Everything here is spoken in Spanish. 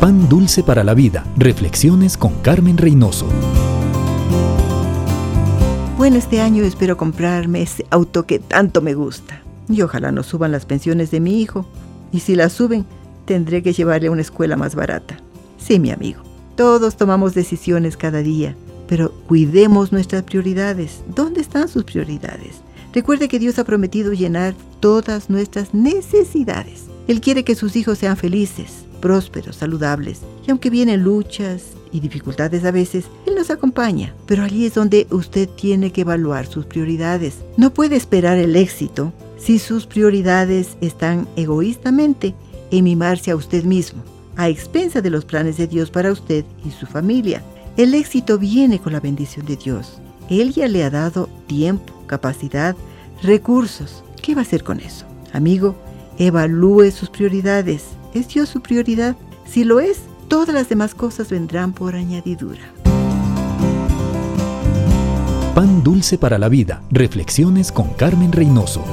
Pan dulce para la vida. Reflexiones con Carmen Reynoso. Bueno, este año espero comprarme ese auto que tanto me gusta. Y ojalá no suban las pensiones de mi hijo. Y si las suben, tendré que llevarle a una escuela más barata. Sí, mi amigo. Todos tomamos decisiones cada día, pero cuidemos nuestras prioridades. ¿Dónde están sus prioridades? Recuerde que Dios ha prometido llenar todas nuestras necesidades. Él quiere que sus hijos sean felices, prósperos, saludables. Y aunque vienen luchas y dificultades a veces, Él nos acompaña. Pero allí es donde usted tiene que evaluar sus prioridades. No puede esperar el éxito si sus prioridades están egoístamente en mimarse a usted mismo, a expensa de los planes de Dios para usted y su familia. El éxito viene con la bendición de Dios. Él ya le ha dado tiempo, capacidad, recursos. ¿Qué va a hacer con eso? Amigo, evalúe sus prioridades ¿Es Dios su prioridad? Si lo es, todas las demás cosas vendrán por añadidura. Pan dulce para la vida. Reflexiones con Carmen Reynoso.